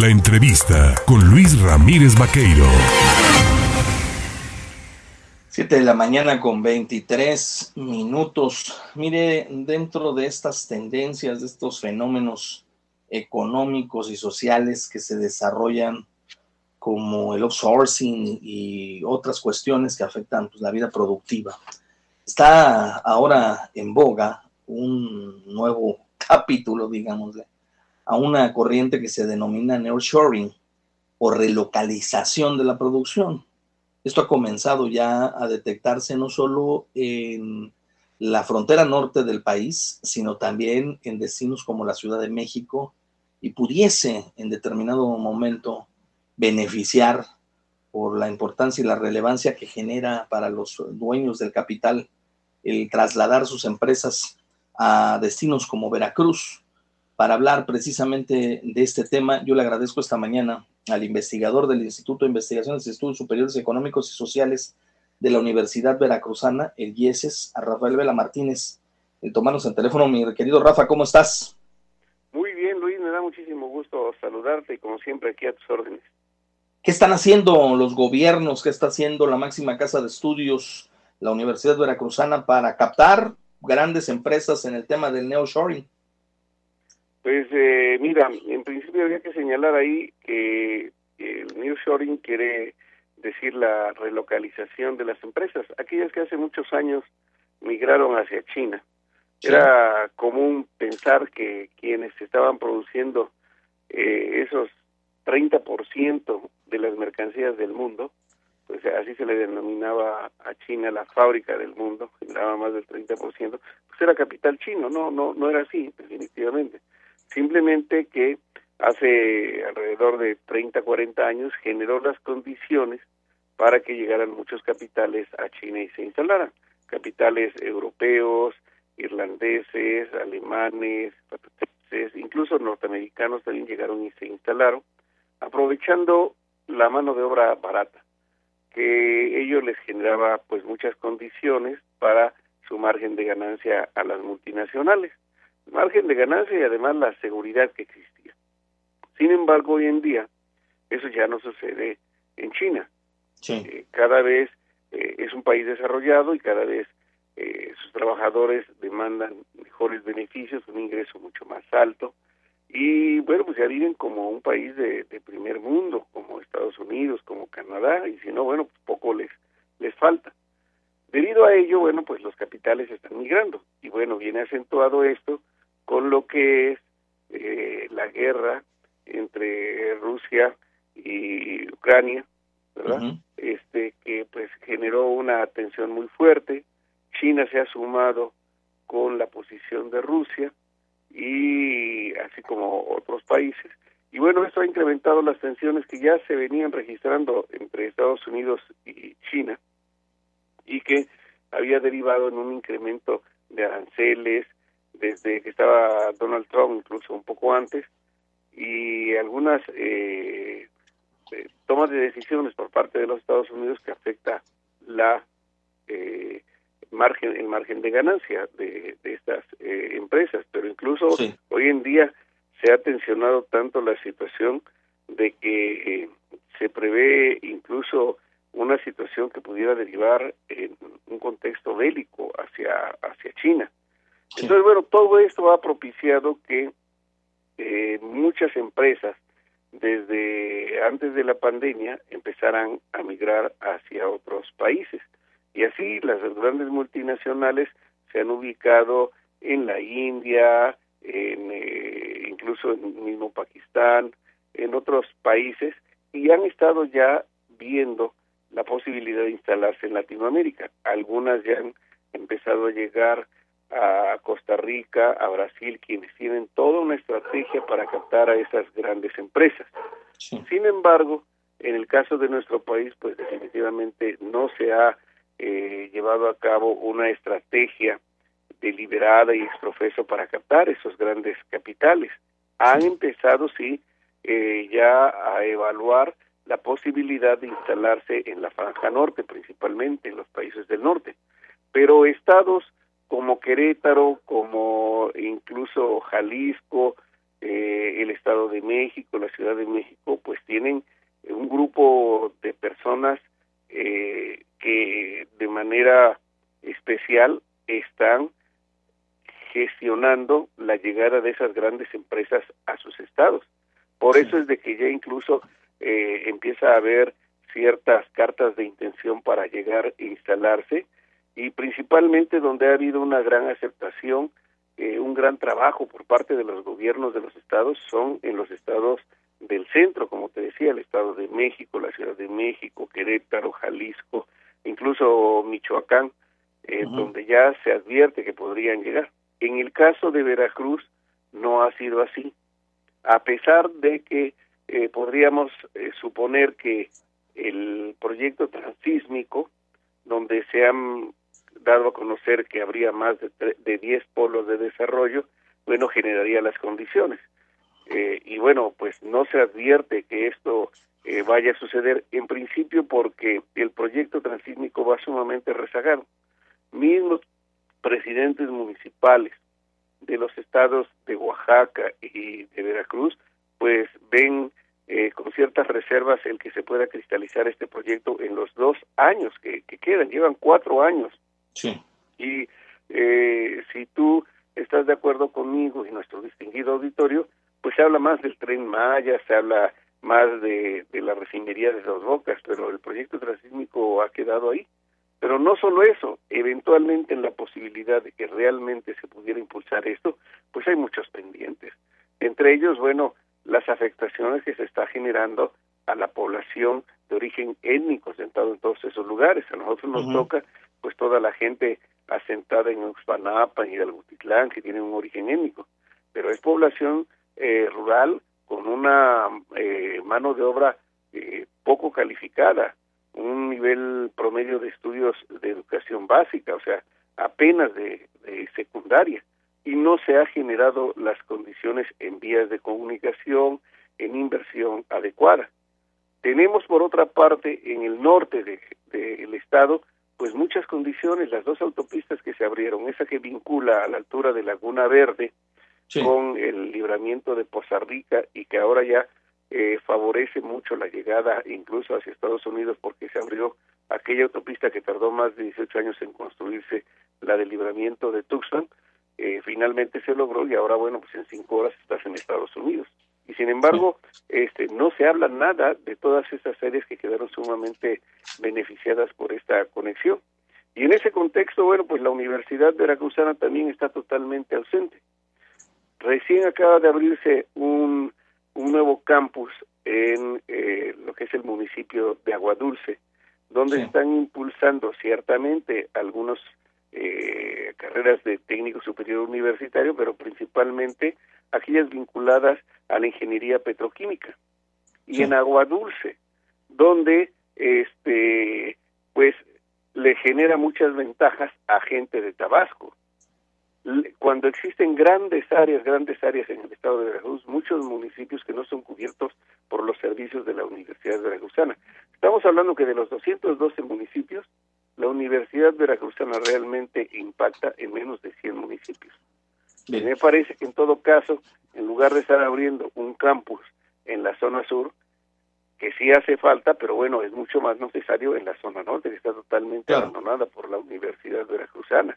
La entrevista con Luis Ramírez Vaqueiro. 7 de la mañana con 23 minutos. Mire, dentro de estas tendencias, de estos fenómenos económicos y sociales que se desarrollan como el outsourcing y otras cuestiones que afectan pues, la vida productiva. Está ahora en boga un nuevo capítulo, digámosle, a una corriente que se denomina nearshoring o relocalización de la producción. Esto ha comenzado ya a detectarse no solo en la frontera norte del país, sino también en destinos como la Ciudad de México y pudiese en determinado momento beneficiar por la importancia y la relevancia que genera para los dueños del capital el trasladar sus empresas a destinos como Veracruz. Para hablar precisamente de este tema, yo le agradezco esta mañana al investigador del Instituto de Investigaciones y Estudios Superiores Económicos y Sociales de la Universidad Veracruzana, el IESES, a Rafael Vela Martínez, el tomarnos el teléfono. Mi querido Rafa, ¿cómo estás? Muy bien, Luis, me da muchísimo gusto saludarte y como siempre aquí a tus órdenes. ¿Qué están haciendo los gobiernos? ¿Qué está haciendo la máxima casa de estudios, la Universidad Veracruzana, para captar grandes empresas en el tema del neoshoring? Pues eh, mira, en principio había que señalar ahí que el nearshoring quiere decir la relocalización de las empresas, aquellas que hace muchos años migraron hacia China. Era común pensar que quienes estaban produciendo eh, esos 30% de las mercancías del mundo pues así se le denominaba a China la fábrica del mundo, generaba más del 30%, pues era capital chino, no, no, no era así, definitivamente. Simplemente que hace alrededor de 30, 40 años generó las condiciones para que llegaran muchos capitales a China y se instalaran. Capitales europeos, irlandeses, alemanes, incluso norteamericanos también llegaron y se instalaron, aprovechando la mano de obra barata que ello les generaba pues muchas condiciones para su margen de ganancia a las multinacionales, margen de ganancia y además la seguridad que existía. Sin embargo, hoy en día eso ya no sucede en China. Eh, cada vez eh, es un país desarrollado y cada vez eh, sus trabajadores demandan mejores beneficios, un ingreso mucho más alto, y bueno, pues ya viven como un país de, primer mundo, como Estados Unidos, como Canadá, y si no, bueno, pues poco les, les falta. Debido a ello, bueno, pues los capitales están migrando, y bueno, viene acentuado esto con lo que es eh, la guerra entre Rusia y Ucrania, ¿verdad? Este que pues generó una tensión muy fuerte. China se ha sumado con la posición de Rusia, y así como otros países. Y bueno, esto ha incrementado las tensiones que ya se venían registrando entre Estados Unidos y China y que había derivado en un incremento de aranceles desde que estaba Donald Trump, incluso un poco antes, y algunas eh, eh tomas de decisiones por parte de los Estados Unidos que afecta la eh, margen el margen de ganancia de, estas eh, empresas. Pero incluso hoy en día se ha tensionado tanto la situación de que eh, se prevé incluso una situación que pudiera derivar en un contexto bélico hacia hacia China entonces bueno todo esto ha propiciado que eh, muchas empresas desde antes de la pandemia empezaran a migrar hacia otros países y así las grandes multinacionales se han ubicado en la India, en, eh, incluso en mismo Pakistán, en otros países, y han estado ya viendo la posibilidad de instalarse en Latinoamérica. Algunas ya han empezado a llegar a Costa Rica, a Brasil, quienes tienen toda una estrategia para captar a esas grandes empresas. Sin embargo, en el caso de nuestro país, pues definitivamente no se ha eh, llevado a cabo una estrategia deliberada y exprofeso para captar esos grandes capitales. Han empezado, sí, eh, ya a evaluar la posibilidad de instalarse en la franja norte, principalmente en los países del norte. Pero estados como Querétaro, como incluso Jalisco, eh, el Estado de México, la Ciudad de México, pues tienen un grupo de personas eh, que de manera especial están gestionando la llegada de esas grandes empresas a sus estados. Por eso es de que ya incluso eh, empieza a haber ciertas cartas de intención para llegar e instalarse y principalmente donde ha habido una gran aceptación, eh, un gran trabajo por parte de los gobiernos de los estados son en los estados del centro, como te decía, el Estado de México, la Ciudad de México, Querétaro, Jalisco, incluso Michoacán, eh, donde ya se advierte que podrían llegar. En el caso de Veracruz no ha sido así, a pesar de que eh, podríamos eh, suponer que el proyecto transísmico, donde se han dado a conocer que habría más de, de 10 polos de desarrollo, bueno, generaría las condiciones. Eh, y bueno, pues no se advierte que esto eh, vaya a suceder en principio porque el proyecto transísmico va sumamente rezagado. Mismos presidentes municipales de los estados de Oaxaca y de Veracruz, pues ven eh, con ciertas reservas el que se pueda cristalizar este proyecto en los dos años que, que quedan, llevan cuatro años. Sí. Y eh, si tú estás de acuerdo conmigo y nuestro distinguido auditorio, pues se habla más del tren Maya, se habla más de, de la refinería de Dos Bocas, pero el proyecto transísmico ha quedado ahí. Pero no solo eso, eventualmente en la posibilidad de que realmente se pudiera impulsar esto, pues hay muchos pendientes. Entre ellos, bueno, las afectaciones que se está generando a la población de origen étnico sentado en todos esos lugares. A nosotros nos toca, pues, toda la gente asentada en Uxpanapa y Algutitlán, que tiene un origen étnico. Pero es población eh, rural con una eh, mano de obra eh, poco calificada, un nivel promedio de estudios de educación básica, o sea, apenas de, de secundaria, y no se ha generado las condiciones en vías de comunicación, en inversión adecuada. Tenemos, por otra parte, en el norte del de, de estado, pues muchas condiciones, las dos autopistas que se abrieron, esa que vincula a la altura de Laguna Verde, sí. con el libramiento de Poza Rica y que ahora ya eh, favorece mucho la llegada incluso hacia Estados Unidos porque se abrió aquella autopista que tardó más de 18 años en construirse, la del libramiento de Tucson, eh, finalmente se logró y ahora bueno pues en cinco horas estás en Estados Unidos y sin embargo este no se habla nada de todas esas áreas que quedaron sumamente beneficiadas por esta conexión. Y en ese contexto bueno pues la Universidad Veracruzana también está totalmente ausente. Recién acaba de abrirse un, un nuevo campus en eh, lo que es el municipio de Aguadulce, donde sí. están impulsando ciertamente algunas eh, carreras de técnico superior universitario, pero principalmente aquellas vinculadas a la ingeniería petroquímica. Y sí. en Aguadulce, donde este pues le genera muchas ventajas a gente de Tabasco cuando existen grandes áreas, grandes áreas en el estado de Veracruz, muchos municipios que no son cubiertos por los servicios de la Universidad Veracruzana. Estamos hablando que de los 212 municipios, la Universidad Veracruzana realmente impacta en menos de 100 municipios. Bien. Me parece que en todo caso, en lugar de estar abriendo un campus en la zona sur, que sí hace falta, pero bueno, es mucho más necesario en la zona norte, que está totalmente claro. abandonada por la Universidad Veracruzana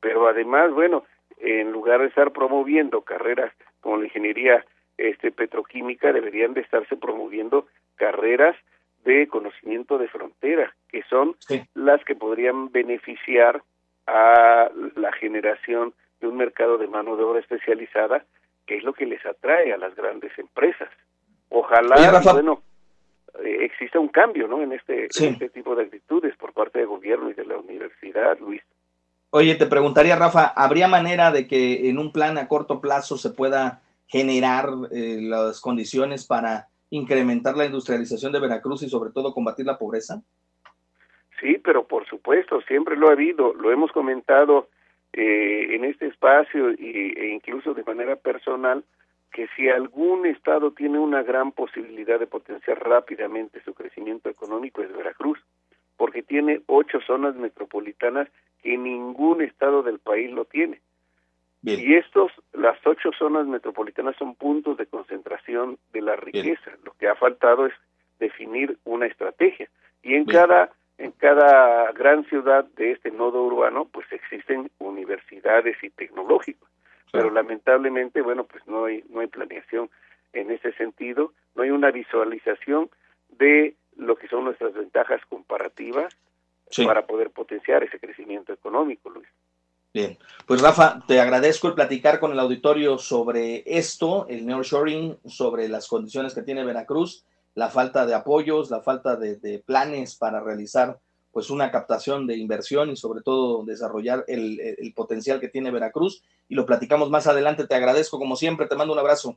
pero además, bueno, en lugar de estar promoviendo carreras como la ingeniería este petroquímica, deberían de estarse promoviendo carreras de conocimiento de frontera, que son sí. las que podrían beneficiar a la generación de un mercado de mano de obra especializada, que es lo que les atrae a las grandes empresas. Ojalá, Oye, bueno, eh, exista un cambio, ¿no? En este, sí. en este tipo de actitudes por parte del gobierno y de la universidad, Luis. Oye, te preguntaría, Rafa, ¿habría manera de que en un plan a corto plazo se pueda generar eh, las condiciones para incrementar la industrialización de Veracruz y sobre todo combatir la pobreza? Sí, pero por supuesto, siempre lo ha habido, lo hemos comentado eh, en este espacio y, e incluso de manera personal, que si algún estado tiene una gran posibilidad de potenciar rápidamente su crecimiento económico es Veracruz, porque tiene ocho zonas metropolitanas que ningún estado del país lo tiene. Y estos, las ocho zonas metropolitanas son puntos de concentración de la riqueza. Lo que ha faltado es definir una estrategia. Y en cada en cada gran ciudad de este nodo urbano, pues existen universidades y tecnológicos. Pero lamentablemente, bueno, pues no hay no hay planeación en ese sentido, no hay una visualización de lo que son nuestras ventajas comparativas para poder potenciar ese crecimiento económico, Luis. Bien, pues Rafa, te agradezco el platicar con el auditorio sobre esto, el nearshoring, sobre las condiciones que tiene Veracruz, la falta de apoyos, la falta de, planes para realizar pues una captación de inversión y sobre todo desarrollar el, el, potencial que tiene Veracruz. Y lo platicamos más adelante. Te agradezco como siempre, te mando un abrazo.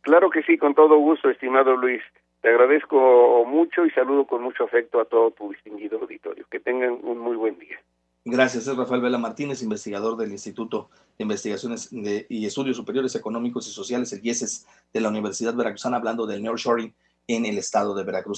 Claro que sí, con todo gusto, estimado Luis. Te agradezco mucho y saludo con mucho afecto a todo tu distinguido auditorio. Que tengan un muy buen día. Gracias, es Rafael Vela Martínez, investigador del Instituto de Investigaciones y Estudios Superiores Económicos y Sociales, el IESES, de la Universidad Veracruzana, hablando del nearshoring en el estado de Veracruz.